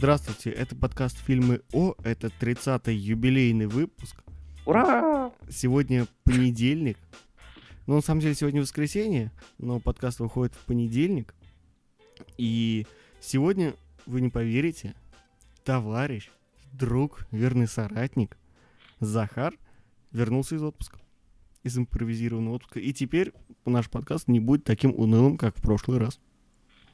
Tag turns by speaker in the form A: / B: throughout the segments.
A: Здравствуйте, это подкаст «Фильмы О», это 30-й юбилейный выпуск.
B: Ура!
A: Сегодня понедельник. Ну, на самом деле, сегодня воскресенье, но подкаст выходит в понедельник. И сегодня, вы не поверите, товарищ, друг, верный соратник Захар вернулся из отпуска. Из импровизированного отпуска. И теперь наш подкаст не будет таким унылым, как в прошлый раз.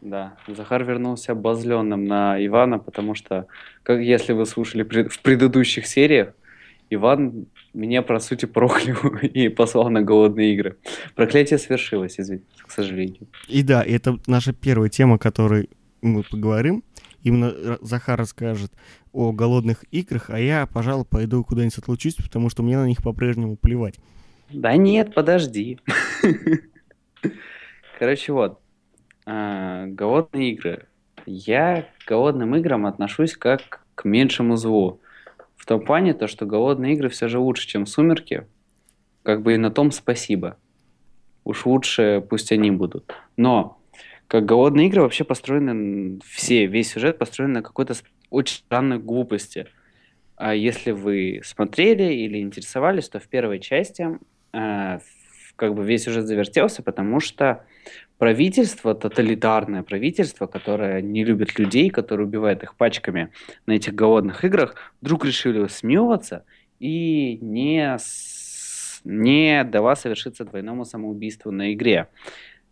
B: Да, Захар вернулся обозленным на Ивана, потому что, как если вы слушали пред- в предыдущих сериях, Иван меня, по сути, проклял и послал на голодные игры. Проклятие свершилось, извините, к сожалению.
A: И да, это наша первая тема, о которой мы поговорим. Именно Захар расскажет о голодных играх, а я, пожалуй, пойду куда-нибудь отлучусь, потому что мне на них по-прежнему плевать.
B: Да нет, подожди. Короче, вот. А, голодные игры. Я к голодным играм отношусь как к меньшему злу. В том плане, то, что голодные игры все же лучше, чем сумерки. Как бы и на том спасибо. Уж лучше пусть они будут. Но как голодные игры вообще построены, все, весь сюжет построен на какой-то очень странной глупости. А если вы смотрели или интересовались, то в первой части э, как бы весь сюжет завертелся, потому что правительство, тоталитарное правительство, которое не любит людей, которое убивает их пачками на этих голодных играх, вдруг решили смиловаться и не, с- не дала совершиться двойному самоубийству на игре.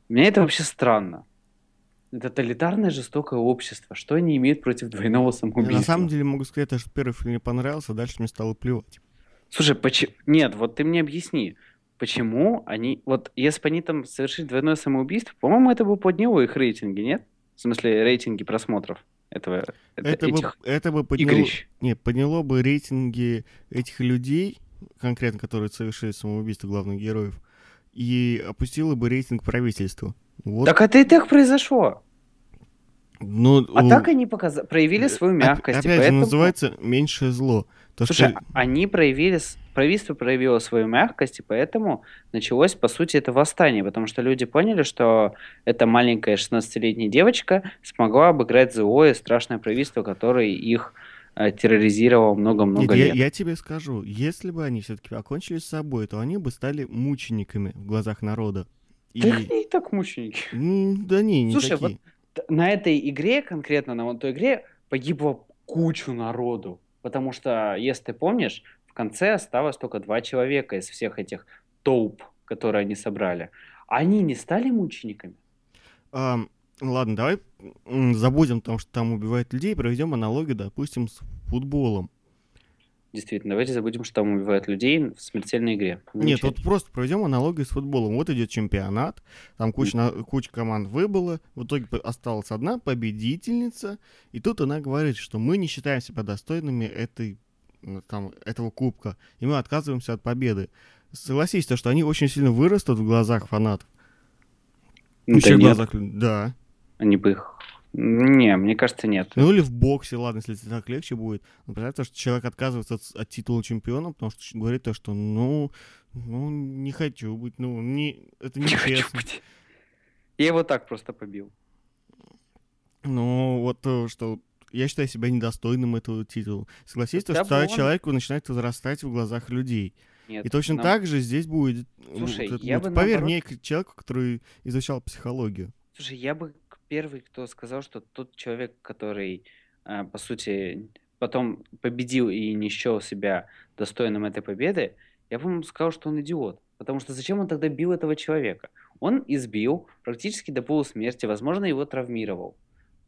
B: Мне это вообще странно. Тоталитарное жестокое общество. Что они имеют против двойного самоубийства?
A: На самом деле могу сказать, что первый фильм мне понравился, а дальше мне стало плевать.
B: Слушай, почему... Нет, вот ты мне объясни, почему они... Вот если бы они там совершили двойное самоубийство, по-моему, это бы подняло их рейтинги, нет? В смысле, рейтинги просмотров этого, это-
A: Это, бы,
B: этих
A: это бы подняло,
B: игрищ.
A: не, подняло бы рейтинги этих людей, конкретно которые совершили самоубийство главных героев, и опустило бы рейтинг правительства. Вот.
B: Так это и так произошло.
A: ну,
B: А
A: у-
B: так они показа... проявили свою
A: оп-
B: мягкость.
A: Опять же,
B: поэтому-
A: называется меньшее зло. То,
B: Слушай,
A: что...
B: а- они проявили, правительство проявило свою мягкость, и поэтому началось, по сути, это восстание, потому что люди поняли, что эта маленькая 16-летняя девочка смогла обыграть злое страшное правительство, которое их э, терроризировало много-много
A: я,
B: лет.
A: я тебе скажу, если бы они все-таки покончили с собой, то они бы стали мучениками в глазах народа. И...
B: Да они и так мученики.
A: Да не, не
B: Слушай,
A: такие.
B: Т- На этой игре, конкретно на вот той игре, погибло кучу народу. Потому что, если ты помнишь, в конце осталось только два человека из всех этих толп, которые они собрали. Они не стали мучениками?
A: Ам, ладно, давай забудем о том, что там убивают людей, проведем аналогию, допустим, с футболом.
B: Действительно, давайте забудем, что там убивают людей в смертельной игре.
A: Нет, вот просто проведем аналогию с футболом. Вот идет чемпионат, там куча, на- куча команд выбыла, в итоге осталась одна победительница, и тут она говорит, что мы не считаем себя достойными этой, там, этого кубка, и мы отказываемся от победы. Согласись, то, что они очень сильно вырастут в глазах фанатов.
B: Ну, да
A: в глазах Да.
B: они бы их... Не, мне кажется, нет.
A: Ну или в боксе, ладно, если так легче будет. Но представь, то, что человек отказывается от, от титула чемпиона, потому что говорит то, что ну, ну, не хочу быть, ну, не, это
B: Не хочу
A: нечестно.
B: быть. Я его так просто побил.
A: Ну, вот то, что я считаю себя недостойным этого титула. Согласись, то,
B: Да
A: что
B: вон.
A: человек начинает возрастать в глазах людей.
B: Нет,
A: И точно
B: нам-
A: так же здесь будет.
B: Слушай,
A: вот это
B: я
A: вот.
B: бы
A: Поверь
B: наоборот-
A: мне, человеку, который изучал психологию.
B: Слушай, я бы первый, кто сказал, что тот человек, который, э, по сути, потом победил и не счел себя достойным этой победы, я бы ему сказал, что он идиот. Потому что зачем он тогда бил этого человека? Он избил практически до полусмерти, возможно, его травмировал.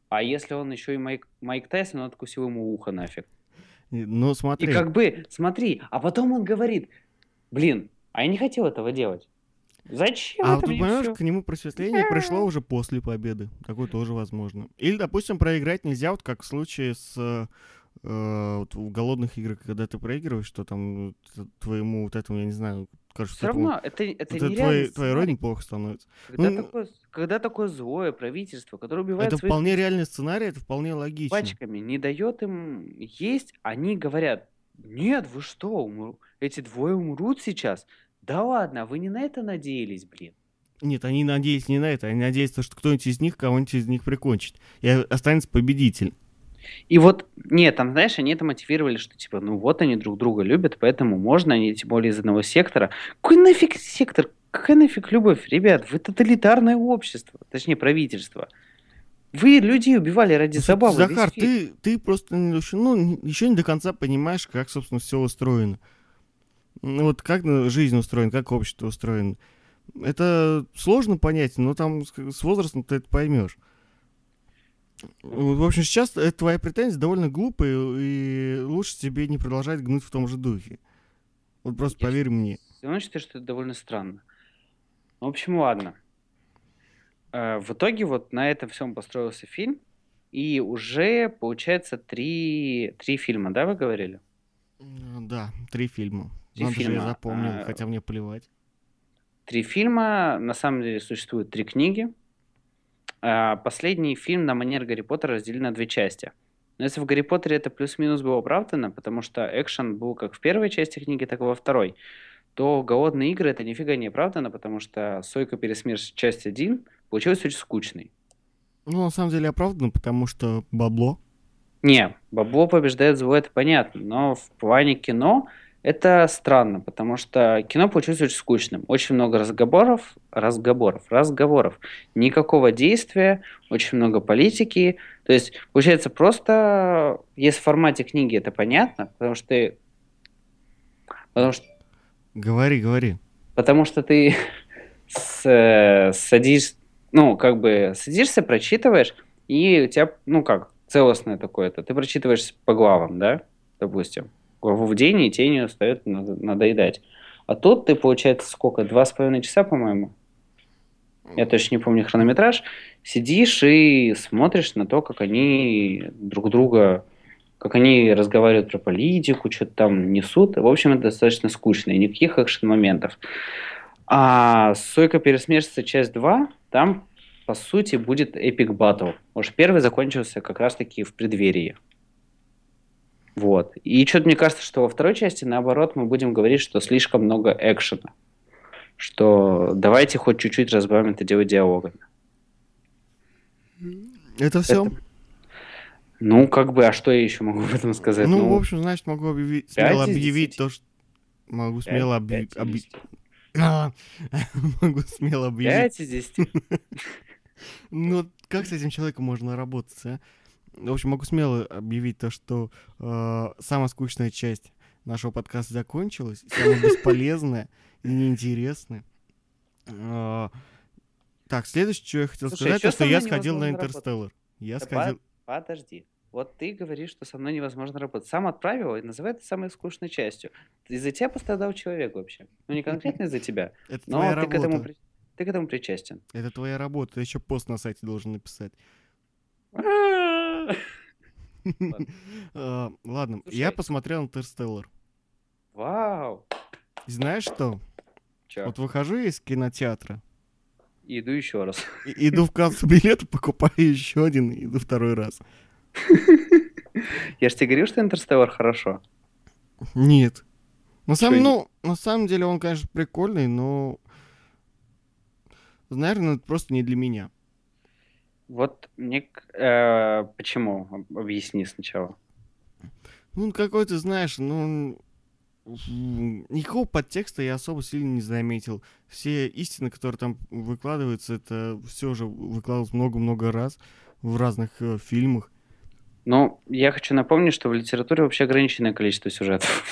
B: А если он еще и Майк, Майк Тайсон, он откусил ему ухо нафиг.
A: Ну, смотри.
B: И как бы, смотри, а потом он говорит, блин, а я не хотел этого делать. Зачем
A: А
B: это мне
A: понимаешь,
B: всё?»
A: к нему просветление пришло уже после победы. Такое тоже возможно. Или, допустим, проиграть нельзя, вот как в случае с э, вот в голодных играх, когда ты проигрываешь, что там твоему вот этому, я не знаю, кажется,
B: Все равно, это, это
A: вот это твоей
B: сценарий.
A: родине плохо становится.
B: Когда,
A: Ну,
B: такое, когда такое злое правительство, которое убивает
A: Это
B: своих
A: вполне реальный сценарий, это вполне логично.
B: пачками, не дает им есть, они говорят, нет, вы что, умру- эти двое умрут сейчас? Да ладно, вы не на это надеялись, блин.
A: Нет, они надеялись не на это, они надеялись, что кто-нибудь из них кого-нибудь из них прикончит. И останется победитель.
B: И вот, нет, там, знаешь, они это мотивировали, что типа, ну вот они друг друга любят, поэтому можно, они тем более из одного сектора. Какой нафиг сектор? Какая нафиг любовь? Ребят, вы тоталитарное общество, точнее правительство. Вы людей убивали ради забавы.
A: Захар, ты, ты просто ну, еще не до конца понимаешь, как, собственно, все устроено. Ну, Вот как ну, жизнь устроена, как общество устроено. Это сложно понять, но там с, возрастом ты это поймешь. В общем, сейчас э, твоя претензия довольно глупая, и лучше тебе не продолжать гнуть в том же духе. Вот просто
B: Я
A: поверь мне.
B: Все равно считаю, что это довольно странно. В общем, ладно. Э, В итоге вот на этом всем построился фильм, и уже, получается, три, три фильма, да, вы говорили?
A: М, Да, три фильма.
B: Три
A: Надо же, я
B: фильма,
A: запомнил,
B: а,
A: хотя мне плевать.
B: Три фильма, на самом деле существует три книги. А, Последний фильм на манер Гарри Поттера разделен на две части. Но если в Гарри Поттере это плюс-минус было оправдано, потому что экшен был как в первой части книги, так и во второй, то «Голодные игры» это нифига не оправдано, потому что «Сойка пересмерть» часть 1 получилась очень скучной.
A: Ну, на самом деле оправдано, потому что бабло.
B: Не, бабло побеждает зло, это понятно, но в плане кино это странно, потому что кино получилось очень скучным. Очень много разговоров, разговоров, разговоров. Никакого действия, очень много политики. То есть, получается, просто, если в формате книги это понятно, потому что ты, потому что,
A: Говори, говори.
B: потому что ты с- садишь, ну, как бы садишься, прочитываешь, и у тебя, ну, как, целостное такое-то. Ты прочитываешь по главам, да, допустим. День, и тебе не устает надо- надоедать. А тут ты, получается, сколько, два с половиной часа, по-моему? Я точно не помню хронометраж. Сидишь и смотришь на то, как они друг друга, как они разговаривают про политику, что-то там несут. В общем, это достаточно скучно, и никаких экшен-моментов. А «Сойка пересмешится. Часть 2», там, по сути, будет эпик батл. Уж первый закончился как раз-таки в преддверии. Вот. И что-то мне кажется, что во второй части, наоборот, мы будем говорить, что слишком много экшена. Что давайте хоть чуть-чуть разбавим это дело диалогами.
A: Это все?
B: Это- Ну, как бы, а что я еще могу об этом сказать?
A: Ну, в общем, значит, могу объявить, смело объявить то, что... Могу смело объявить...
B: десяти.
A: Могу смело объявить.
B: Пять из десяти.
A: Ну, как с этим человеком можно работать, а? В общем, могу смело объявить то, что э, самая скучная часть нашего подкаста закончилась, самая бесполезная и неинтересная. Э, Так, следующее, что я хотел
B: Слушай,
A: сказать,
B: чё
A: то, что я сходил на? Интерстеллар. Я
B: Да
A: сходил...
B: Подожди. Вот ты говоришь, что со мной невозможно работать. Сам отправил и называй это самой скучной частью. Из-за тебя пострадал человек вообще. Ну, не конкретно из-за тебя,
A: Это
B: но
A: твоя
B: ты к, этому,
A: работа.
B: ты к этому причастен.
A: Это твоя работа. Ты еще пост на сайте должен написать. Ладно, я
B: Слушай.
A: посмотрел Интерстеллар.
B: Вау!
A: Знаешь что? Вот выхожу из кинотеатра,
B: Иду еще раз.
A: иду в кассу билета, покупаю еще один, и иду второй раз.
B: Я же тебе говорил, что Интерстеллар хорошо.
A: Нет. На самом, ну, на самом деле он, конечно, прикольный, но... Наверное, это просто не для меня.
B: Вот мне... э, почему? Об- Объясни сначала.
A: Ну, он какой-то, знаешь, ну... Никакого подтекста я особо сильно не заметил. Все истины, которые там выкладываются, это все уже выкладывалось много-много раз в разных э, фильмах.
B: Ну, я хочу напомнить, что в литературе вообще ограниченное количество сюжетов.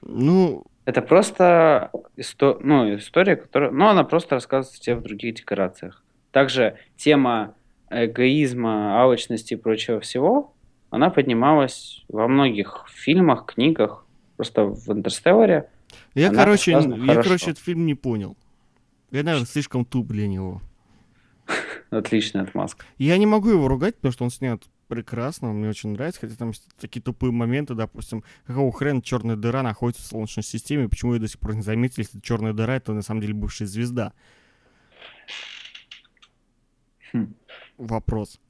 A: Ну,
B: Это просто исто- ну, история, которая... Ну, она просто рассказывается тебе в других декорациях. Также тема эгоизма, алчности и прочего всего, она поднималась во многих фильмах, книгах. Просто в «Интерстелларе»
A: я,
B: Она
A: короче, я,
B: хорошо.
A: короче, этот фильм не понял. Я, наверное, слишком туп для него.
B: отличная отмазка.
A: Я не могу его ругать, потому что он снят прекрасно, он мне очень нравится, хотя там есть такие тупые моменты, допустим, какого хрена черная дыра находится в Солнечной системе, почему ее до сих пор не заметили, если черная дыра это на самом деле бывшая звезда.
B: Хм.
A: Вопрос.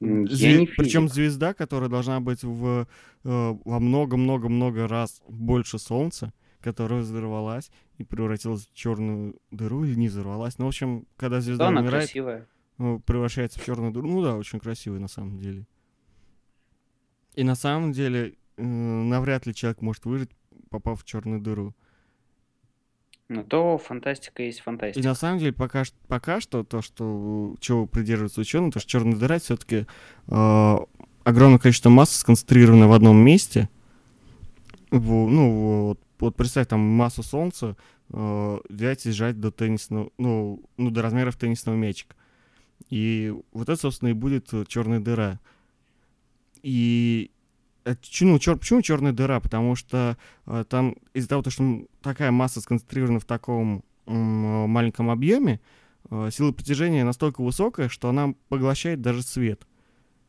B: Не
A: Причем звезда, которая должна быть в, э, во много-много-много раз больше Солнца, которая взорвалась и превратилась в черную дыру или не взорвалась. Ну, в общем, когда звезда
B: Да, она
A: умирает,
B: красивая.
A: ну, превращается в черную дыру. Ну да, очень красивый на самом деле. И на самом деле э, навряд ли человек может выжить, попав в черную дыру.
B: Ну то фантастика есть фантастика.
A: на самом деле пока, пока что то, что чего придерживаются ученые, то что черная дыра все-таки огромное количество массы сконцентрировано в одном месте. Во- ну вот, вот представь там массу Солнца э, взять и сжать до теннисного, ну, ну до размеров теннисного мячика. И вот это, собственно, и будет черная дыра. И ну, чёр- почему черная дыра? Потому что э, там из-за того, то, что такая масса сконцентрирована в таком э, маленьком объеме, э, сила притяжения настолько высокая, что она поглощает даже свет.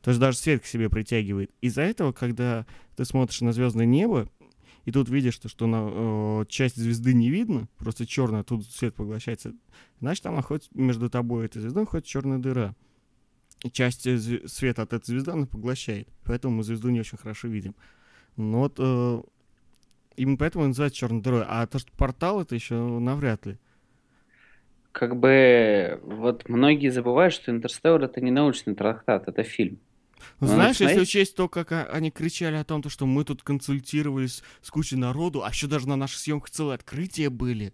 A: То есть даже свет к себе притягивает. Из-за этого, когда ты смотришь на звездное небо, и тут видишь, что, что на, э, часть звезды не видно, просто черная, тут свет поглощается, значит, там находится между тобой и этой звездой находится черная дыра. Часть света от этой звезды она поглощает. Поэтому мы звезду не очень хорошо видим. Но вот э, именно поэтому и называется черной дырой. А то, что портал, это еще навряд ли.
B: Как бы вот многие забывают, что Интерстеллар это не научный трактат, это фильм.
A: Ну,
B: Ну,
A: знаешь, если
B: смотри.
A: учесть то, как они кричали о том, то, что мы тут консультировались с кучей народу, а еще даже на наших съемках целые открытия были.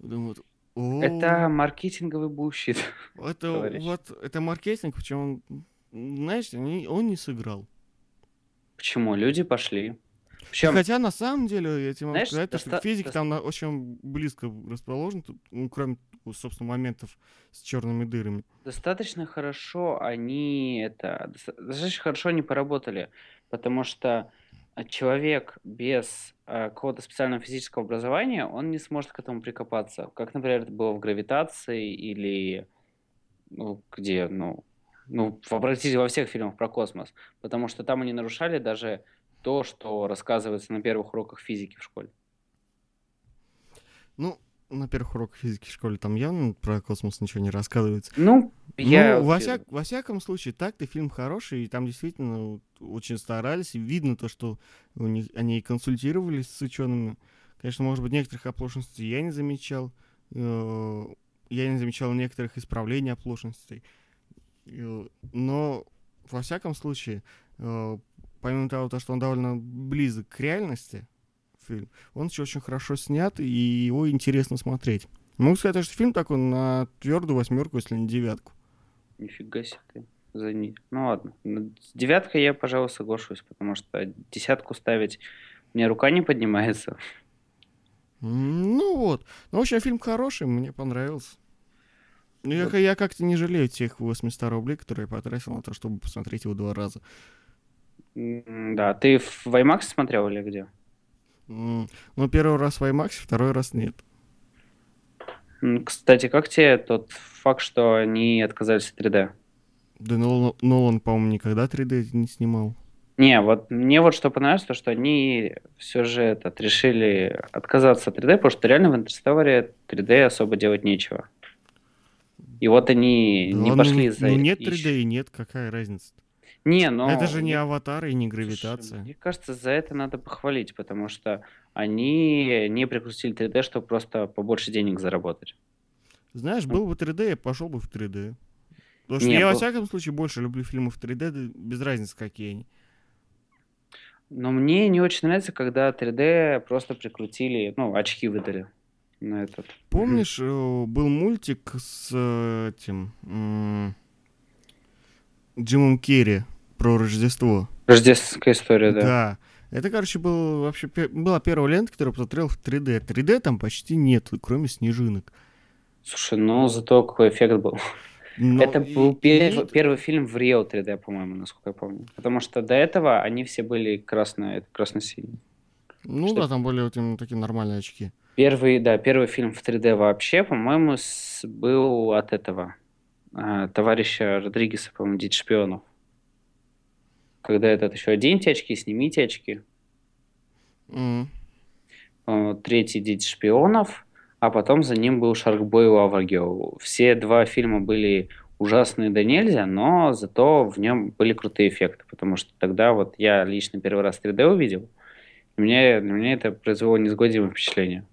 A: Думаю, о,
B: Это маркетинговый бущит.
A: это
B: товарищ.
A: вот это маркетинг, причем, знаешь, не- он не сыграл.
B: Почему? Люди пошли. Причем,
A: Хотя на самом деле, я тебе могу
B: Знаешь,
A: сказать, то, что
B: доста-
A: физик
B: дос-
A: там на- очень близко расположен, тут, ну, кроме, ну, собственно, моментов с черными дырами.
B: достаточно хорошо они это доста- достаточно хорошо они поработали, потому что человек без а, какого-то специального физического образования, он не сможет к этому прикопаться. Как, например, это было в гравитации или ну, где, ну, ну, обратите во всех фильмах про космос, потому что там они нарушали даже то, что рассказывается на первых уроках физики в школе.
A: Ну, на первых уроках физики в школе там явно про космос ничего не рассказывается.
B: Ну, я...
A: Ну, во, всяк- во всяком случае, так-то фильм хороший, и там действительно очень старались, и видно то, что у них, они и консультировались с учеными. Конечно, может быть, некоторых оплошностей я не замечал, э, я не замечал некоторых исправлений оплошностей, Э, но, во всяком случае, э, помимо того, то, что он довольно близок к реальности, фильм, он еще очень хорошо снят, и его интересно смотреть. Могу сказать, что фильм такой на твердую восьмерку, если не девятку.
B: Нифига себе. За не- Ну ладно. С девяткой я, пожалуй, соглашусь, потому что десятку ставить у меня рука не поднимается.
A: Ну вот. Ну, в общем, фильм хороший, мне понравился. Ну, я,
B: Вот.
A: ка- я как-то не жалею тех 800 рублей, которые я потратил на то, чтобы посмотреть его два раза.
B: Да, ты в IMAX смотрел или где?
A: Ну, первый раз в IMAX, второй раз нет.
B: Кстати, как тебе тот факт, что они отказались от 3D?
A: Да Нолан, Нолан, по-моему, никогда 3D не снимал.
B: Не, вот мне вот что понравилось, то что они все же этот, решили отказаться от 3D, потому что реально в Интерстелларе 3D особо делать нечего. И вот они
A: Да
B: не
A: ладно,
B: пошли
A: ну,
B: за...
A: ну, нет
B: ещё-
A: 3D и нет, какая разница?
B: Не, но...
A: Это же не аватар и не
B: Слушай,
A: гравитация.
B: мне кажется, за это надо похвалить, потому что они не прикрутили 3D, чтобы просто побольше денег заработать.
A: Знаешь, был бы 3D, я пошел бы в 3D. Потому что
B: Не,
A: я, во
B: был-
A: всяком случае, больше люблю фильмы в 3D, да без разницы, какие они.
B: Но мне не очень нравится, когда 3D просто прикрутили, ну, очки выдали на этот.
A: Помнишь, э, был мультик с э, этим Джимом Керри про Рождество?
B: Рождественская история, да.
A: Это, короче, был вообще была первая лента, которую посмотрел в 3D. 3D там почти нет, кроме снежинок.
B: Слушай, ну зато какой эффект был.
A: Но
B: Это
A: и-
B: был
A: и
B: пер-
A: нет-
B: первый фильм в Real 3D, по-моему, насколько я помню. Потому что до этого они все были красно- красно-синие.
A: Ну
B: что-
A: да, там были вот именно такие нормальные очки.
B: Первый, да, первый фильм в 3D вообще, по-моему, с- был от этого а, товарища Родригеса, по-моему, Дить шпионов. Когда этот еще оденьте очки, снимите очки. Э, Третий Дить шпионов, а потом за ним был Шаркбой и Лава Герл. Все два фильма были ужасные да нельзя, но зато в нем были крутые эффекты, потому что тогда вот я лично первый раз 3D увидел, и мне, на меня это произвело несгодимое впечатление.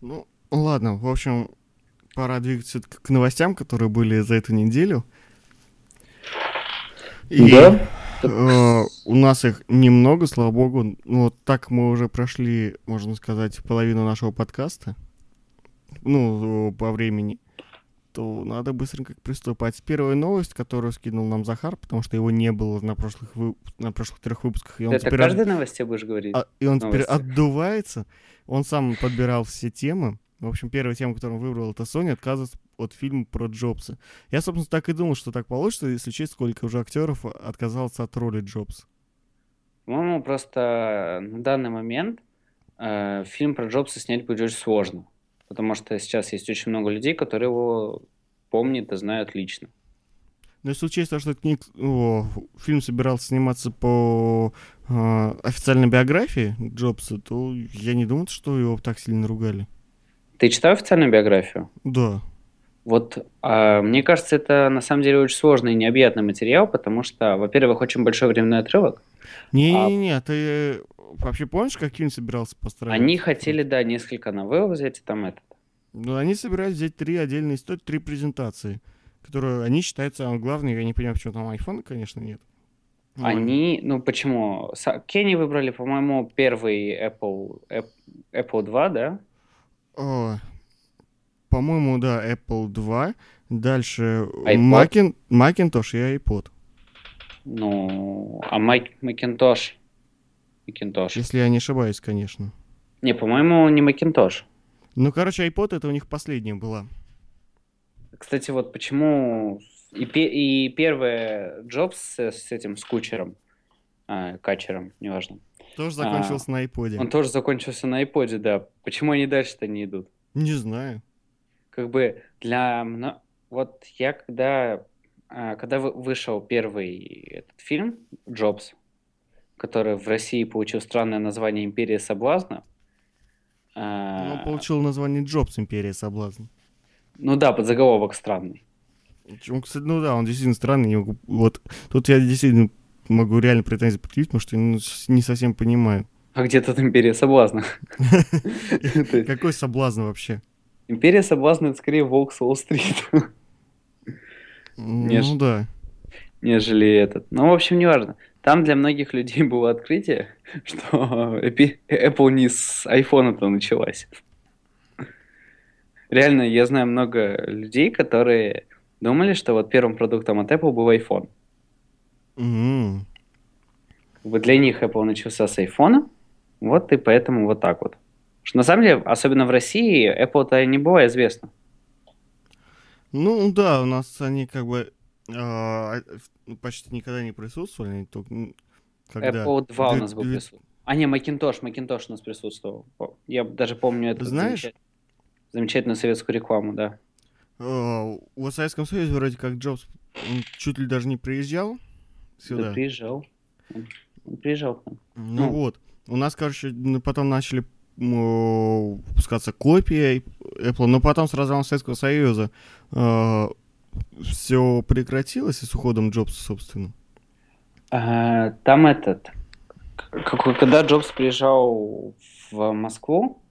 A: Ну, ладно, в общем, пора двигаться к новостям, которые были за эту неделю. И
B: Да.
A: э, у нас их немного, слава богу. Ну, вот так мы уже прошли, можно сказать, половину нашего подкаста. Ну, по времени. То надо быстренько приступать. Первая новость, которую скинул нам Захар, потому что его не было на прошлых, вы- на прошлых трех выпусках. И он
B: Это
A: теперь
B: каждой новости будешь говорить?
A: А- и он теперь
B: новости.
A: отдувается. Он сам подбирал все темы. В общем, первая тема, которую он выбрал, это Sony отказывается от фильма про Джобса. Я, собственно, так и думал, что так получится, если честь, сколько уже актеров отказалось от роли Джобса.
B: По-моему, просто на данный момент э, фильм про Джобса снять будет очень сложно. Потому что сейчас есть очень много людей, которые его помнят и знают лично.
A: Но если учесть то, что книг, о, фильм собирался сниматься по э, официальной биографии Джобса, то я не думал, что его так сильно ругали.
B: Ты читал официальную биографию?
A: Да.
B: Вот, а, мне кажется, это на самом деле очень сложный и необъятный материал, потому что, во-первых, очень большой временной отрывок.
A: Не-не-не, ты э, вообще помнишь, как фильм собирался построить?
B: Они хотели, да, несколько новелл взять, и там этот.
A: Ну, они собирались взять три отдельные истории, три презентации, которые они считают самым главным. Я не понимаю, почему там айфона, конечно, нет. Ну,
B: Они, ну почему? Кенни выбрали, по-моему, первый Apple, App- Apple 2, да?
A: о, по-моему, да, Apple 2. Дальше
B: iPod.
A: Макин, Macintosh и iPod.
B: Ну, а Мак- Macintosh? Macintosh.
A: Если я не ошибаюсь, конечно.
B: Не, по-моему, не Macintosh.
A: Ну, короче, iPod это у них последняя была.
B: Кстати, вот почему и, пе- и первый Джобс с, с этим, с кучером, а, качером, неважно,
A: Тоже закончился на iPod.
B: он тоже закончился на iPod, да. Почему они дальше-то не идут?
A: Не знаю.
B: Как бы для... мно- Вот я когда... а, Когда вы- вышел первый этот фильм «Джобс», который в России получил странное название «Империя соблазна», а,
A: Он получил название Джобс Империя соблазн.
B: ну да, подзаголовок странный.
A: Он, кстати, ну да, он действительно странный. Вот тут я действительно могу реально претензии предъявить, потому что я ну, не совсем понимаю.
B: А где тут «Империя соблазна»?
A: Какой соблазн вообще?
B: «Империя соблазна» — это скорее «Волк с Уолл-стрит»,
A: Ну да.
B: нежели этот. Ну, в общем, неважно. Там для многих людей было открытие, что Apple не с iPhone-то началась. Реально, я знаю много людей, которые думали, что вот первым продуктом от Apple был iPhone. Как бы для них Apple начался с iPhone, вот и поэтому вот так вот. Что на самом деле, особенно в России, Apple-то не было известно.
A: Ну да, у нас они как бы в- почти никогда не присутствовали. они только, когда...
B: Apple 2 у нас был присутствовал. А, не, Macintosh, Macintosh у нас присутствовал. Я даже помню эту
A: Знаешь-
B: замеча- замечательную советскую рекламу, да.
A: а, в Советском Союзе вроде как Джобс м, чуть ли даже не приезжал
B: Да
A: сюда.
B: приезжал. Он- Он приезжал.
A: Ну
B: Ну.
A: вот. У нас, короче, потом начали выпускаться копии Apple, но потом с развалом Советского Союза все прекратилось и с уходом Джобса, собственно.
B: А, там этот... когда Джобс приезжал в Москву,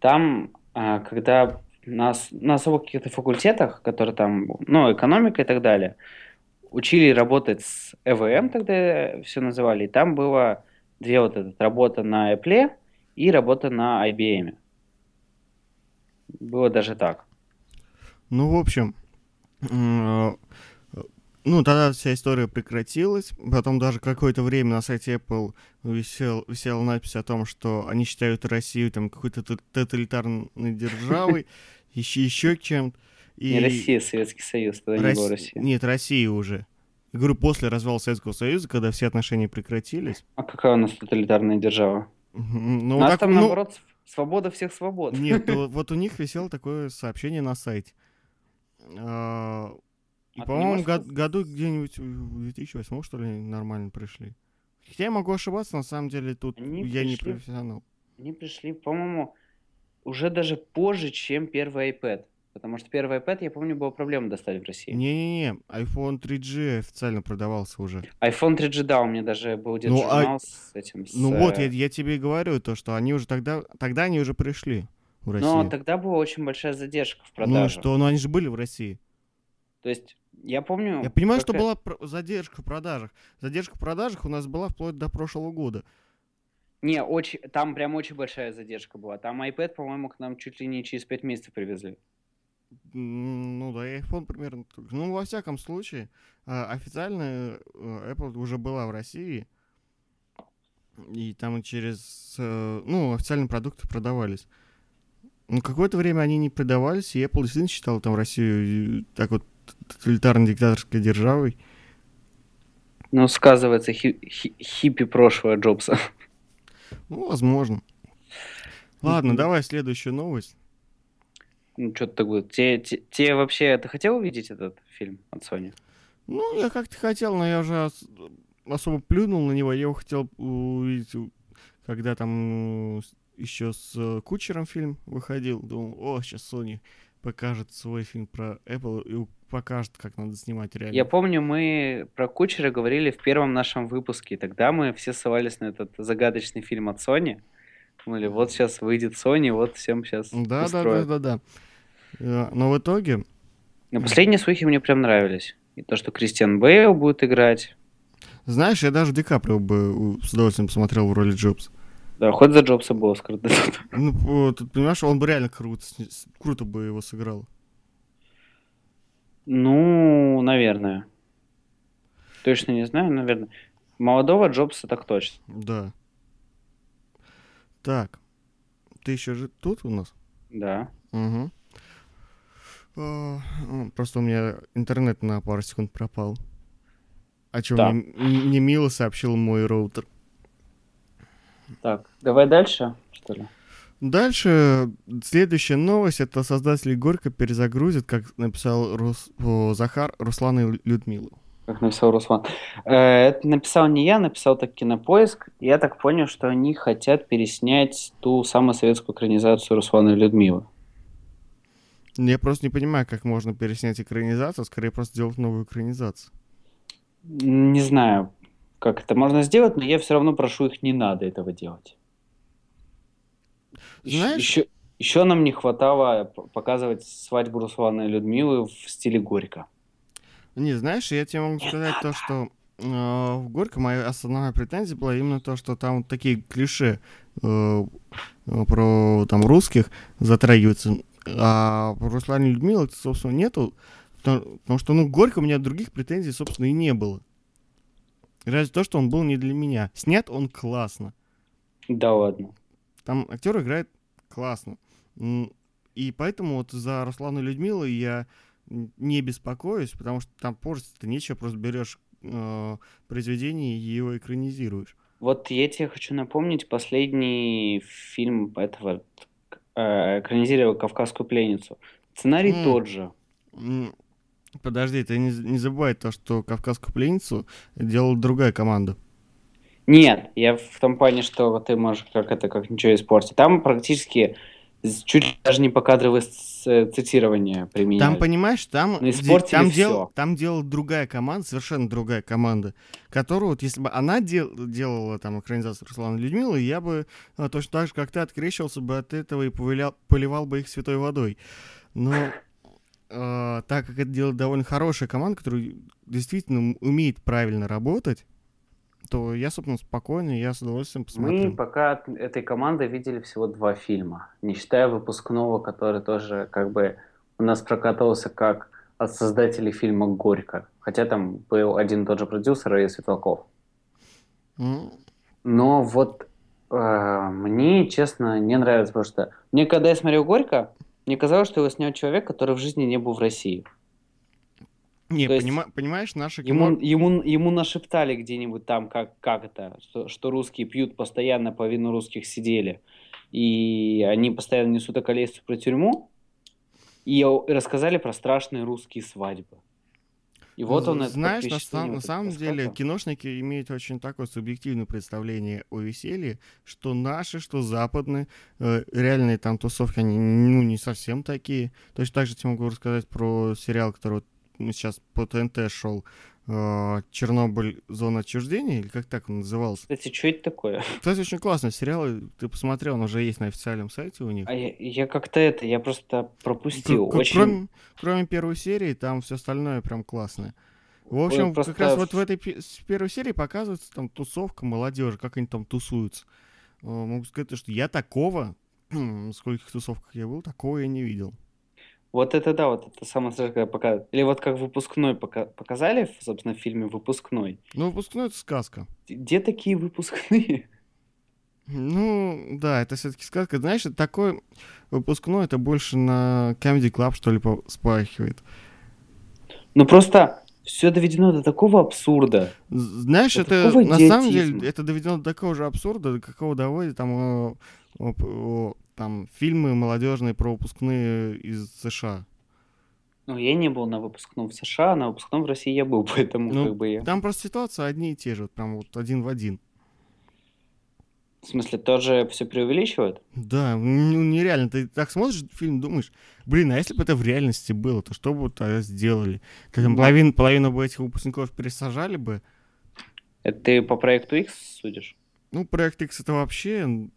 B: там, а, когда на, ос- на особо каких-то факультетах, которые там, ну, экономика и так далее, учили работать с ЭВМ, тогда все называли, и там было две вот этот, работа на Apple и работа на IBM. Было даже так.
A: Ну, в общем, э, ну, тогда вся история прекратилась. Потом даже какое-то время на сайте Apple висел, висела надпись о том, что они считают Россию там какой-то тоталитарной державой, еще, еще чем-то. И
B: Не Россия, Советский Союз, тогда не было
A: Росси-
B: России.
A: Нет, Россия уже. Я говорю, после развала Советского Союза, когда все отношения прекратились.
B: А какая у нас тоталитарная держава?
A: Ну,
B: у нас
A: так,
B: там,
A: ну,
B: наоборот, св- свобода всех свобод.
A: Нет, вот у них висело такое сообщение на сайте. А, И, по-моему, год- году где-нибудь в 2008 что ли, нормально пришли. Хотя я могу ошибаться, на самом деле тут
B: Они
A: я не профессионал.
B: Они пришли, по-моему, уже даже позже, чем первый iPad. Потому что первый iPad, я помню, была проблема достать в России.
A: Не-не-не, iPhone 3G официально продавался уже.
B: iPhone 3G, да, у меня даже был где-то
A: Ну, а-
B: журнал с этим. с,
A: Ну вот, я,
B: э,
A: я тебе и говорю, то, что они уже тогда, тогда они уже пришли в Россию.
B: Но тогда была очень большая задержка в
A: ну
B: продаже.
A: что, ну они же были в России.
B: То есть Я помню...
A: Я понимаю, что была задержка в продажах. Задержка в продажах у нас была вплоть до прошлого года.
B: Не, очень, там прям очень большая задержка была. Там iPad, по-моему, к нам чуть ли не через 5 месяцев привезли.
A: Ну да, и iPhone примерно. Ну, во всяком случае, а, официально э, Apple уже была в России. И там через... э, Ну, официальные продукты продавались. Но какое-то время они не продавались, и Apple действительно считал там Россию э, так вот тоталитарно-диктаторской державой.
B: Ну, сказывается хи- хи- хиппи прошлого Джобса.
A: Ну, возможно. Ладно, давай следующую новость.
B: Ну, что-то такое. Те, те, те вообще... Ты хотел увидеть этот фильм от Sony?
A: Ну, я как-то хотел, но я уже ос- особо плюнул на него. Я его хотел увидеть, когда там еще с Кучером фильм выходил. Думал, о, сейчас Sony покажет свой фильм про Apple и покажет, как надо снимать реально.
B: Я помню, мы про Кучера говорили в первом нашем выпуске. Тогда мы все ссылались на этот загадочный фильм от Sony. Думали, вот сейчас выйдет Sony, вот всем сейчас
A: Да, да, да, да, да. Э, Но в итоге,
B: Но последние слухи мне прям нравились. И то, что Кристиан Бейл будет играть.
A: знаешь, я даже Ди Каприо бы у- с удовольствием посмотрел в роли Джобса.
B: Да, хоть за Джобса был Оскар.
A: Ну, тут, понимаешь, он бы реально круто, круто бы его сыграл.
B: Ну, наверное. Точно не знаю, наверное. Молодого Джобса так точно.
A: Да. Так. Ты еще же тут у нас?
B: Да.
A: Угу. Просто у меня интернет на пару секунд пропал. О чем
B: Да.
A: мне, мне мило сообщил мой роутер.
B: Так, давай дальше, что ли?
A: Дальше следующая новость это создатели Горько перезагрузят, как написал Рус- Захар, Руслан и Людмила.
B: Как написал Руслан. Э, Это написал не я, написал так Кинопоиск. Я так понял, что они хотят переснять ту самую советскую экранизацию Руслана и Людмилы.
A: Я просто не понимаю, как можно переснять экранизацию, скорее просто сделать новую экранизацию.
B: Не знаю, как это можно сделать, но я все равно прошу их, не надо этого делать.
A: Знаешь-
B: Еще, еще нам не хватало п- показывать свадьбу Руслана и Людмилы в стиле Горько.
A: Не, знаешь, я тебе могу сказать то, что э, в Горько моя основная претензия была именно то, что там такие клише э, э, про там русских затрагиваются, а про Руслана и Людмилы, собственно, нету, потому, потому что, ну, Горько у меня других претензий, собственно, и не было. Разве то, что он был не для меня. Снят он классно.
B: Да ладно.
A: Там актер играет классно. И поэтому вот за Руслана и Людмилу я не беспокоюсь, потому что там портиться-то нечего, просто берешь э, произведение и его экранизируешь.
B: Вот я тебе хочу напомнить последний фильм этого э, экранизировал «Кавказскую пленницу». Сценарий
A: М.
B: тот же.
A: М, Подожди, ты не, не забывай то, что «Кавказскую пленницу» делала другая команда.
B: Нет, я в том плане, что ты можешь как это, как ничего испортить. Там практически чуть даже не покадровое цитирование применяли.
A: Там, понимаешь, там,
B: Ну,
A: там, дел, там делала другая команда, совершенно другая команда, которую, вот если бы она дел- делала там экранизацию Руслана Людмилы, я бы э, точно так же, как ты, открещивался бы от этого и повылял- поливал бы их святой водой. Но э, так как это делает довольно хорошая команда, которая действительно умеет правильно работать, то я, собственно, спокойно, я с удовольствием посмотрю.
B: Мы пока от этой команды видели всего два фильма, не считая выпускного, который тоже как бы у нас прокатывался как от создателей фильма «Горько». Хотя там был один и тот же продюсер и Светлаков.
A: М,
B: Но вот э, мне, честно, не нравится, потому что мне, когда я смотрел «Горько», мне казалось, что его снял человек, который в жизни не был в России.
A: Не, понима- понимаешь, наше кино...
B: Ему, ему, ему нашептали где-нибудь там, как, как это, что, что русские пьют постоянно, половину русских сидели, и они постоянно несут околесицу про тюрьму, и рассказали про страшные русские свадьбы. И вот он
A: Знаешь, на, сам- на самом деле киношники имеют очень такое субъективное представление о веселье, что наши, что западные, э, реальные там тусовки, они ну, не совсем такие. Точно так же тебе могу рассказать про сериал, который сейчас по ТНТ шел, э, Чернобыль. Зона отчуждения, или как так он назывался.
B: Кстати, что это такое?
A: Кстати, очень классный сериал. Ты посмотрел, он уже есть на официальном сайте у них.
B: А я, я как-то это, я просто пропустил.
A: К-
B: Очень...
A: Кроме, кроме первой серии, там все остальное прям классное. В общем,
B: просто
A: как раз вот
B: в-
A: этой первой серии показывается там тусовка молодежи, как они там тусуются. Э, Могу сказать, то, что я такого, скольких тусовках я был, такого я не видел.
B: Вот это да, вот это самое страшное, показывают. Или вот как выпускной пока- показали, собственно, в фильме «Выпускной».
A: Ну, выпускной это сказка.
B: Где такие выпускные?
A: Ну, да, это все-таки сказка. Знаешь, это такой выпускной, это больше на Comedy Club, что ли, спахивает.
B: Ну просто все доведено до такого абсурда.
A: Знаешь,
B: До
A: это на самом деле это доведено до такого же абсурда, до какого доводит там, э, о- о- там фильмы молодежные про выпускные из США.
B: Ну, я не был на выпускном в США, на выпускном в России я был, поэтому
A: Ну,
B: как бы я...
A: Там просто ситуация одни и те же, вот прям вот один в один.
B: В смысле, тоже все преувеличивают?
A: Да, ну нереально. Ты так смотришь фильм, думаешь, блин, а если бы это в реальности было, то что бы тогда сделали? Ты там
B: Ну.
A: половину, половину бы этих выпускников пересажали бы.
B: Это ты по проекту X судишь?
A: Ну, проект X это вообще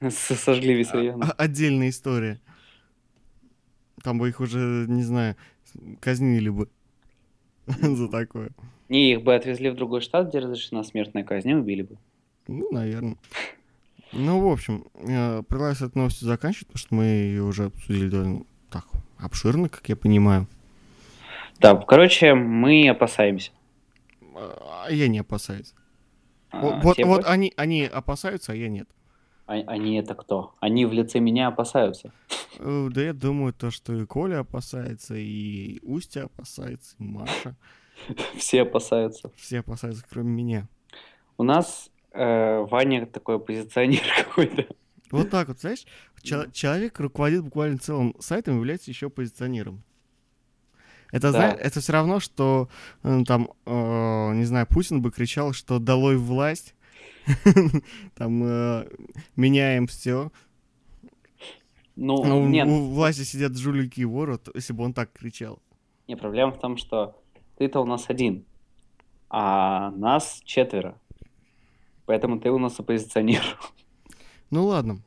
B: Сожгли весь район.
A: а- отдельная история. Там бы их уже, не знаю, казнили бы за такое.
B: Не, их бы отвезли в другой штат, где разрешена смертная казнь, и убили бы.
A: Ну, наверное. Ну, в общем, э, предлагаю с этой новостью заканчивать, потому что мы ее уже обсудили довольно так обширно, как я понимаю.
B: Да, короче, мы опасаемся.
A: А я не опасаюсь.
B: А,
A: Вот, вот, вот они, они опасаются, а я нет.
B: А- Они это кто? Они в лице меня опасаются.
A: Э, Да я думаю, то, что и Коля опасается, и Устя опасается, и Маша.
B: Все опасаются.
A: Все опасаются, кроме меня.
B: У нас э, Ваня такой оппозиционер какой-то.
A: Вот так вот, знаешь, чел- человек руководит буквально целым сайтом, является еще позиционером. Это,
B: Да.
A: знаешь, это все равно, что э, там, э, не знаю, Путин бы кричал, что долой власть, там э, меняем все.
B: Ну, нет,
A: У власти сидят жулики и воры, вот если бы он так кричал.
B: не, проблема в том, что ты-то у нас один, а нас четверо. Поэтому ты у нас оппозиционер.
A: Ну ладно.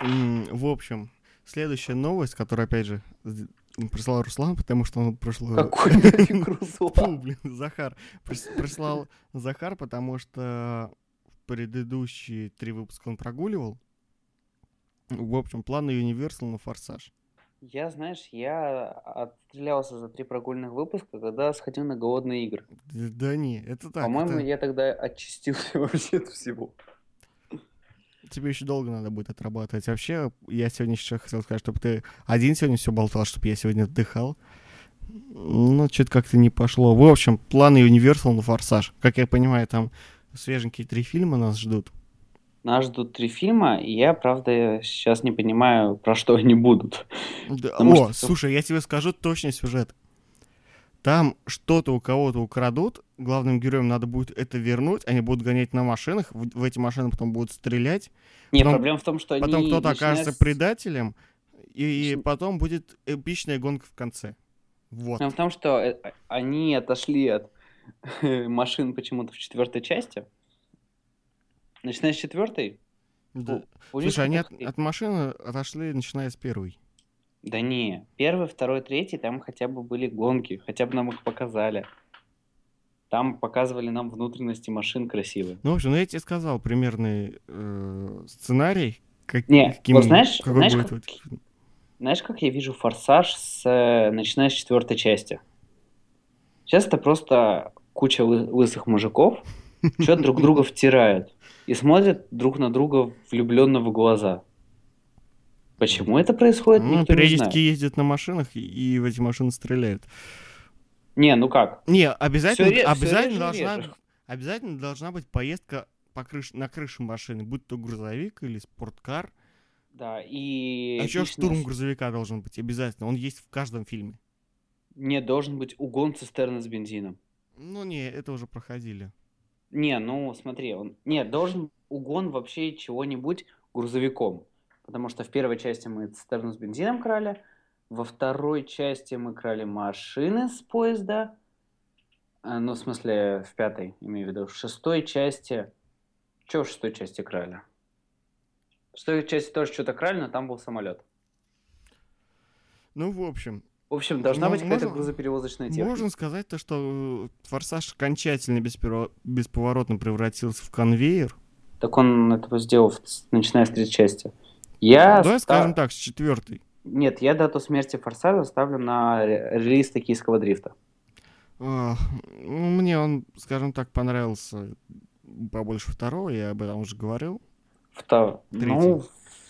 A: В общем, следующая новость, которую, опять же, прислал Руслан, потому что он прошлый...
B: Какой нафиг
A: Фу,
B: Руслан?
A: блин, Захар. Прис- Прислал Захар, потому что в предыдущие три выпуска он прогуливал. В общем, планы Universal на Форсаж.
B: Я, знаешь, я отстрелялся за три прогульных выпуска, когда сходил на голодные игры.
A: Да не, это так.
B: По-моему,
A: это
B: я тогда очистился вообще от всего.
A: Тебе еще долго надо будет отрабатывать. Вообще, я сегодня еще хотел сказать, чтобы ты один сегодня все болтал, чтобы я сегодня отдыхал. Ну, что-то как-то не пошло. В общем, планы Universal на Форсаж. Как я понимаю, там свеженькие три фильма нас ждут.
B: Нас ждут три фильма, и я, правда, сейчас не понимаю, про что они будут.
A: Да,
B: Потому
A: О,
B: что-
A: слушай, я тебе скажу точный сюжет. Там что-то у кого-то украдут, главным героям надо будет это вернуть, они будут гонять на машинах, в, в эти машины потом будут стрелять,
B: Не,
A: Потом-
B: проблема в том, что
A: потом
B: они
A: кто-то
B: начинают
A: окажется предателем, и, и потом будет эпичная гонка в конце. Вот.
B: Проблема в том, что э, они отошли от машин почему-то в четвертой части. Начиная с четвертой,
A: Да.
B: у
A: Слушай, они от, от машины отошли, начиная с первой.
B: Да не, первый, второй, третий, там хотя бы были гонки, хотя бы нам их показали. Там показывали нам внутренности машин красивые.
A: Ну, в общем, ну я тебе сказал примерный э, сценарий. Как,
B: Не,
A: каким-
B: вот знаешь-
A: какой
B: знаешь,
A: будет
B: как-
A: в этих фильмах.
B: Знаешь, как я вижу форсаж с, э, начиная с четвертой части? Сейчас это просто куча лы- лысых мужиков, что друг друга втирают и смотрят друг на друга влюбленно в глаза. Почему это происходит,
A: Ну,
B: никто не
A: периодически
B: знает.
A: ездят на машинах и, и в эти машины стреляют.
B: Не, ну как?
A: Не, обязательно,
B: всё
A: обязательно,
B: и
A: должна,
B: реже.
A: обязательно должна быть поездка по крыш, на крыше машины, будь то грузовик или спорткар.
B: Да, и...
A: а еще штурм грузовика должен быть обязательно. Он есть в каждом фильме.
B: Не, должен быть угон цистерны с бензином.
A: Ну не, это уже проходили.
B: Не, ну смотри, он... Не, должен угон вообще чего-нибудь грузовиком. Потому что в первой части мы цистерну с бензином крали, во второй части мы крали машины с поезда, А, ну, в смысле, в пятой, имею в виду. В шестой части... Че в шестой части крали? В шестой части тоже что-то крали, но там был самолет.
A: Ну, в общем,
B: В общем, должна
A: Ну,
B: быть какая-то
A: можно-
B: грузоперевозочная техника.
A: можно сказать то, что э, «Форсаж» окончательно бесперо- бесповоротно превратился в конвейер.
B: Так он это сделал, начиная с третьей части. Я
A: Давай
B: ста-
A: скажем так, с четвертой.
B: Нет, я дату смерти Форсажа ставлю на ре- релиз токийского дрифта.
A: А, ну, Мне он, скажем так, понравился побольше второго, я об этом уже говорил.
B: Вто-
A: Третий.
B: Ну,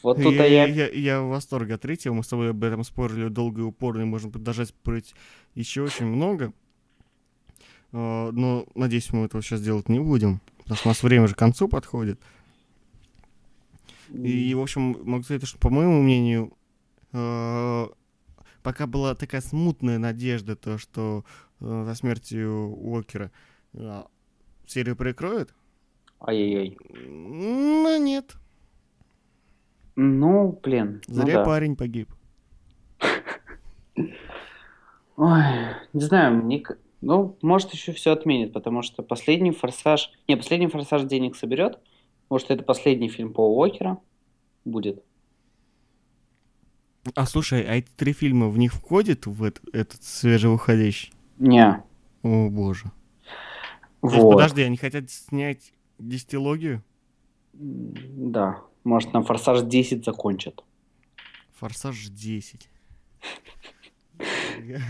B: вот тут
A: я,
B: я...
A: я, я в восторге от третьего, мы с тобой об этом спорили долго и упорно, и можем продолжать спорить еще очень много. А, Но, надеюсь, мы этого сейчас делать не будем, потому что у нас время же к концу подходит. И, в общем, могу сказать, что, по моему мнению, э, пока была такая смутная надежда, то, что э, за смертью Уокера э, серию прикроют,
B: Ай-яй-яй.
A: но нет,
B: Ну, блин. ну
A: зря
B: да.
A: парень погиб.
B: Ой, не знаю, мне... Ну, может, еще все отменит, потому что последний «Форсаж»... Не, последний «Форсаж» денег соберет. Может, это последний фильм по Уокера будет.
A: А слушай, а эти три фильма в них входит в эт- этот свежевыходящий?
B: Не.
A: О боже. То есть,
B: Вот.
A: подожди, они хотят снять дистиллогию?
B: М, Да. Может, на «Форсаж 10» закончат.
A: Форсаж 10.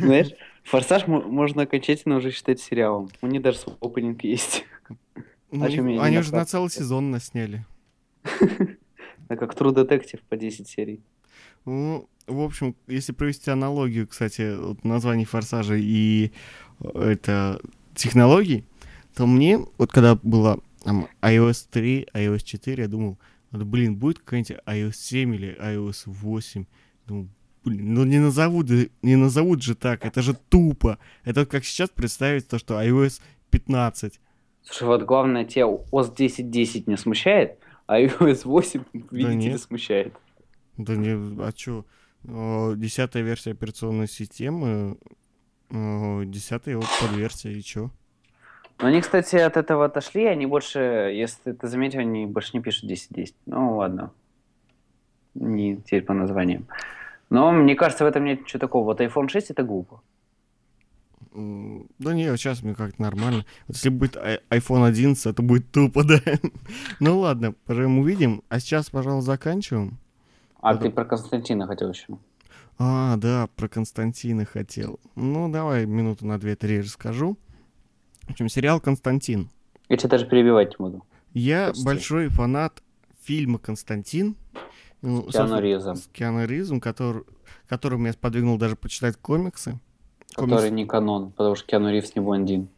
B: Знаешь, «Форсаж» мо- можно окончательно уже считать сериалом. У них даже свой опенинг есть.
A: Ну,
B: не
A: они уже на целый сезон насняли.
B: Это как True Detective по 10 серий.
A: Ну, в общем, если провести аналогию, кстати, вот названий Форсажа и э, это технологий, то мне, вот когда было там, iOS 3, iOS 4, я думал, вот, блин, будет какая-нибудь iOS 7 или iOS 8. Думал, блин, ну не назовут, не назовут же так, это же тупо. Это вот как сейчас представить то, что iOS 15.
B: Слушай, вот главное, тебя OS 10.10 не смущает, а iOS 8, видите ли,
A: нет.
B: смущает.
A: Да не, а чё? Десятая версия операционной системы, десятая вот подверсия, и чё?
B: Но они, кстати, от этого отошли, они больше, если ты заметил, они больше не пишут 10.10. Ну, ладно. Не теперь по названиям. Но мне кажется, в этом нет ничего такого. Вот iPhone 6 это глупо.
A: Да не, сейчас мне как-то нормально. Вот если будет ай- iPhone 11, это будет тупо, да. Ну ладно, поживем увидим. А сейчас, пожалуй, заканчиваем.
B: А
A: Да.
B: ты про Константина хотел еще.
A: А, да, про Константина хотел. Ну, давай минуту на две-три расскажу. В общем, сериал «Константин».
B: Я тебя даже перебивать буду.
A: Я
B: Прости.
A: большой фанат фильма «Константин». Ну,
B: Киану
A: собственно,
B: Ривзом.
A: С Киану Ривзом, который, который меня сподвигнул даже почитать комиксы.
B: Который не канон, потому что Киану Ривз не блондин.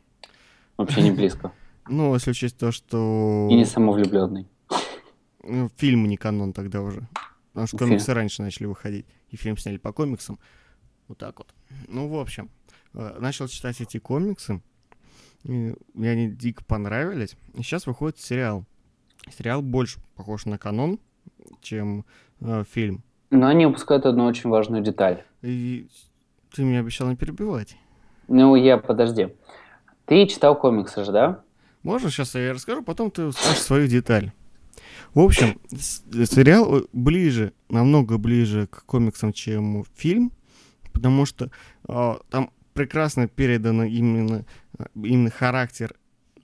B: Вообще не близко.
A: Ну, если учесть то, что
B: И не самовлюбленный.
A: ну, фильм не канон тогда уже. Потому что комиксы раньше начали выходить. И фильм сняли по комиксам. Вот так вот. Ну, в общем, э, начал читать эти комиксы. мне они дико понравились. И сейчас выходит сериал. Сериал больше похож на канон, чем э, фильм.
B: Но они упускают одну очень важную деталь.
A: И ты мне обещал не перебивать.
B: Ну, я, подожди. Ты читал комиксы же, да?
A: Можно сейчас я расскажу, потом ты скажешь свою деталь. В общем, сериал э, ближе, намного ближе к комиксам, чем фильм, потому что а, там прекрасно передано именно, а, именно характер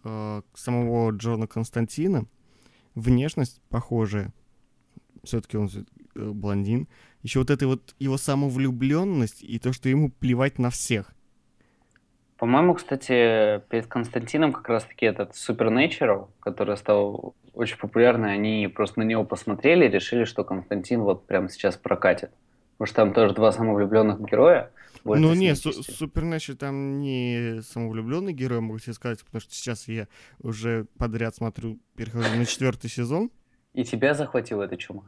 A: а, самого Джона Константина, внешность похожая, все-таки он э, блондин, еще вот эта вот его самовлюбленность и то, что ему плевать на всех.
B: По-моему, кстати, перед Константином как раз-таки этот Supernatural, который стал очень популярный, они просто на него посмотрели и решили, что Константин вот прямо сейчас прокатит. Потому что там тоже два самовлюбленных героя.
A: Ну не, Су-. Супернэчи там не самовлюбленный герой, могу тебе сказать, потому что сейчас я уже подряд смотрю, перехожу на четвертый сезон.
B: И тебя захватила эта чума.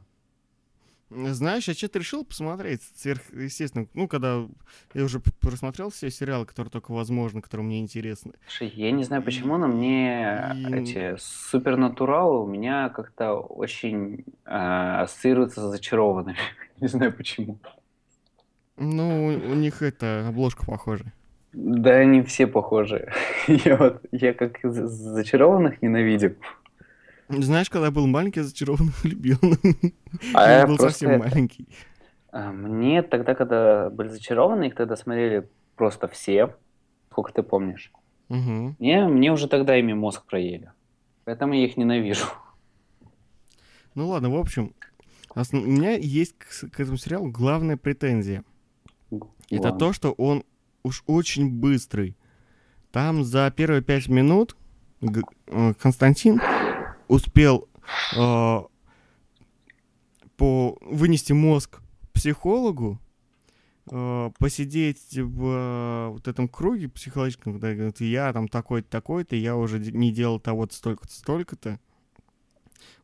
A: Знаешь, я что-то решил посмотреть сверхъестественно. Ну, когда я уже просмотрел все сериалы, которые только возможно, которые мне интересны.
B: Слушай, я не знаю почему, но мне
A: И-
B: эти супернатуралы у меня как-то очень э, ассоциируются с зачарованными. Не знаю почему.
A: Ну, у них это обложка похожая.
B: Да, они все похожи. Я вот, я как зачарованных ненавидел.
A: Знаешь, когда я был маленький, я зачарованных любил.
B: А
A: Я
B: я
A: был совсем
B: это,
A: маленький.
B: а, Мне тогда, когда были зачарованы, их тогда смотрели просто все, сколько ты помнишь.
A: Мгм.
B: Мне, мне уже тогда ими мозг проели. Поэтому я их ненавижу.
A: Ну ладно, в общем, основ- у меня есть к, к этому сериалу главная претензия. Это
B: Ладно.
A: то, что он уж очень быстрый. Там за первые пять минут э, Константин успел э, по вынести мозг психологу, э, посидеть в э, вот этом круге психологическом, когда говорит, я там такой-то, такой-то, я уже не делал того-то, столько-то, столько-то.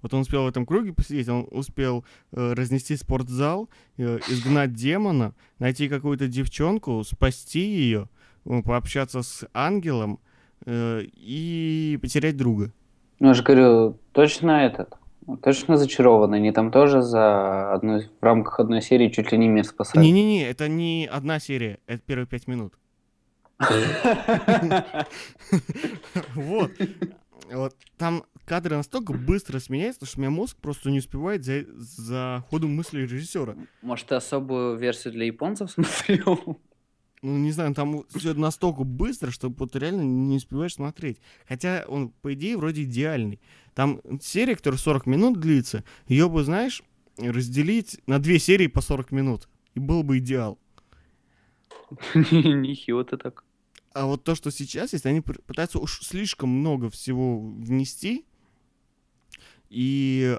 A: Вот он успел в этом круге посидеть, он успел э, разнести спортзал, э, изгнать демона, найти какую-то девчонку, спасти ее, э, пообщаться с ангелом э, и потерять друга.
B: Ну, я же говорю, точно этот, точно зачарованный. Они там тоже за одну, в рамках одной серии чуть ли не мир спасали.
A: Не-не-не, это не одна серия, это первые пять минут. Вот. Вот там кадры настолько быстро сменяются, что у меня мозг просто не успевает за, за ходом мысли режиссера.
B: Может, ты особую версию для японцев смотрел?
A: Ну, не знаю, там все настолько быстро, что вот реально не успеваешь смотреть. Хотя он, по идее, вроде идеальный. Там серия, которая 40 минут длится, ее бы, знаешь, разделить на две серии по 40 минут. И был бы идеал.
B: Нихило ты так.
A: А вот то, что сейчас есть, они пытаются уж слишком много всего внести. И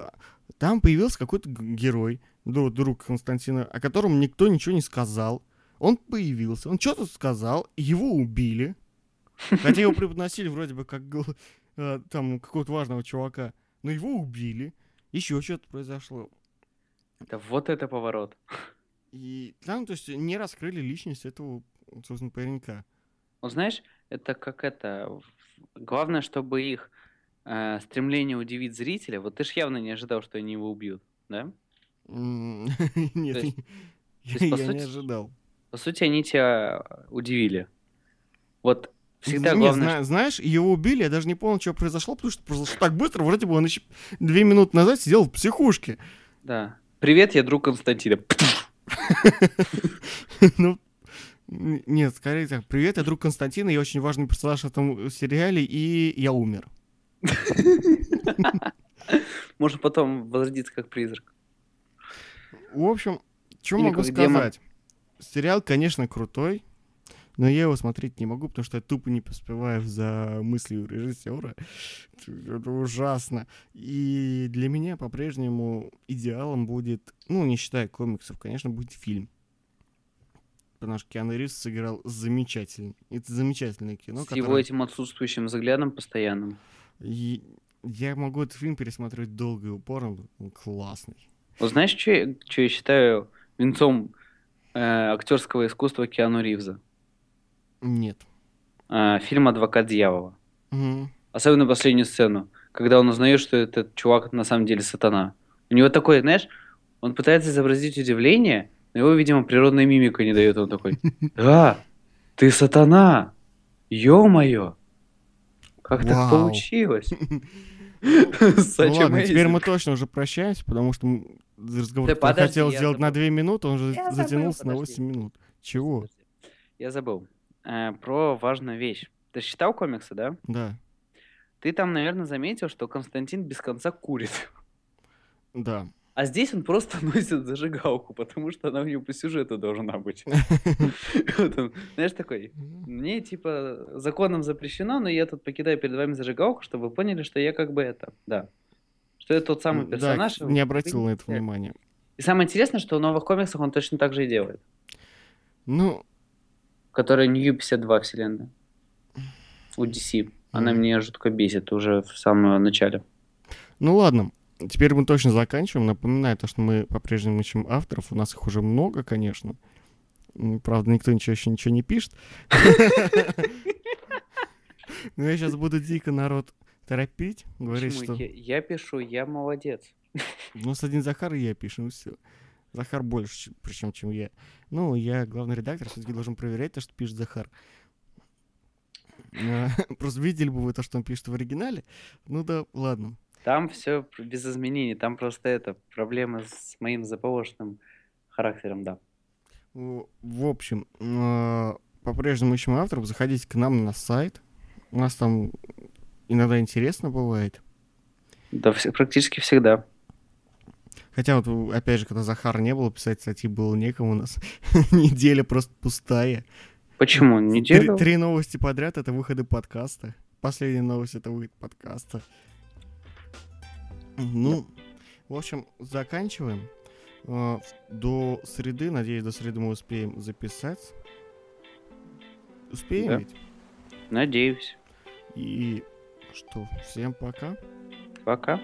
A: там появился какой-то герой, дру- друг Константина, о котором никто ничего не сказал. Он появился, он что-то сказал, его убили. Хотя его преподносили вроде бы как э, там какого-то важного чувака. Но его убили. Еще что-то произошло.
B: Да вот это поворот.
A: И там, то есть, не раскрыли личность этого, собственно, паренька.
B: Вот знаешь, это как это... Главное, чтобы их э, стремление удивить зрителя... Вот ты ж явно не ожидал, что они его убьют, да?
A: Нет, я не ожидал.
B: По сути, они тебя удивили. Вот всегда
A: Не,
B: главное...
A: зна- знаешь, его убили, я даже не понял, что произошло, потому что произошло так быстро, вроде бы он еще две минуты назад сидел в психушке.
B: Да. Привет, я друг Константина.
A: Ну, нет, скорее так. Привет, я друг Константина, я очень важный персонаж в этом сериале, и я умер.
B: Можно потом возродиться как призрак.
A: В общем, что могу сказать? Сериал, конечно, крутой, но я его смотреть не могу, потому что я тупо не поспеваю за мыслью режиссера. Это ужасно. И для меня по-прежнему идеалом будет, ну, не считая комиксов, конечно, будет фильм. Потому что Киану Ривз сыграл замечательно. Это замечательное кино,
B: С его
A: которое-
B: этим отсутствующим взглядом постоянным.
A: И я могу этот фильм пересматривать долго и упорно. Он классный.
B: Вот знаешь, что я, чё я считаю венцом э, актерского искусства Киану Ривза?
A: Нет.
B: Э, фильм «Адвокат дьявола».
A: Мгм.
B: Особенно последнюю сцену, когда он узнает, что этот чувак на самом деле сатана. У него такой, знаешь, он пытается изобразить удивление, но его, видимо, природная мимика не дает. Он такой, да, ты сатана, ё-моё, как так получилось?
A: Ну ладно, теперь мы точно уже прощаемся, потому что разговор,
B: Да подожди,
A: хотел
B: я
A: сделать на
B: забыл.
A: 2 минуты, он же
B: Я забыл,
A: затянулся на
B: подожди.
A: 8 минут. Чего?
B: Я забыл. Э, про важную вещь. Ты ж читал комиксы, да?
A: Да,
B: Ты там, наверное, заметил, что Константин без конца курит.
A: да.
B: А здесь он просто носит зажигалку, потому что она у него по сюжету должна быть. Знаешь, такой, мне типа законом запрещено, но я тут покидаю перед вами зажигалку, чтобы вы поняли, что я как бы это, да. Что это тот самый
A: Да,
B: персонаж.
A: не обратил на это
B: Да.
A: внимания.
B: И самое интересное, что в новых комиксах он точно так же и делает.
A: Ну,
B: Которая New 52 вселенная. У DC. Она
A: Мгм.
B: меня жутко бесит уже в самом начале.
A: ну ладно. Теперь мы точно заканчиваем. Напоминаю, то, что мы по-прежнему ищем авторов. У нас их уже много, конечно. М, Правда, никто ничего еще ничего не пишет. Но я сейчас буду дико народ торопить, говорить,
B: Почему?
A: что...
B: Я, я пишу, я молодец.
A: Ну, с один Захар и я пишем, все. Захар больше, причем, чем я. Ну, я главный редактор, все-таки должен проверять то, что пишет Захар. А, Просто видели бы вы то, что он пишет в оригинале. Ну да, ладно.
B: Там все без изменений, там просто это проблемы с моим заполошенным характером, да.
A: В общем, а, по-прежнему ищем авторов. Заходите к нам на сайт. У нас там иногда интересно бывает.
B: Да, все, практически всегда.
A: Хотя вот, опять же, когда Захара не было, писать статьи было некому у нас. Неделя просто пустая.
B: Почему?
A: Три,
B: Неделю?
A: три новости подряд — это выходы подкаста. Последняя новость — это выход подкаста. Ну, в общем, заканчиваем. А, До среды, надеюсь, до среды мы успеем записать. Успеем
B: Да.
A: ведь?
B: Надеюсь.
A: И что, всем пока.
B: Пока.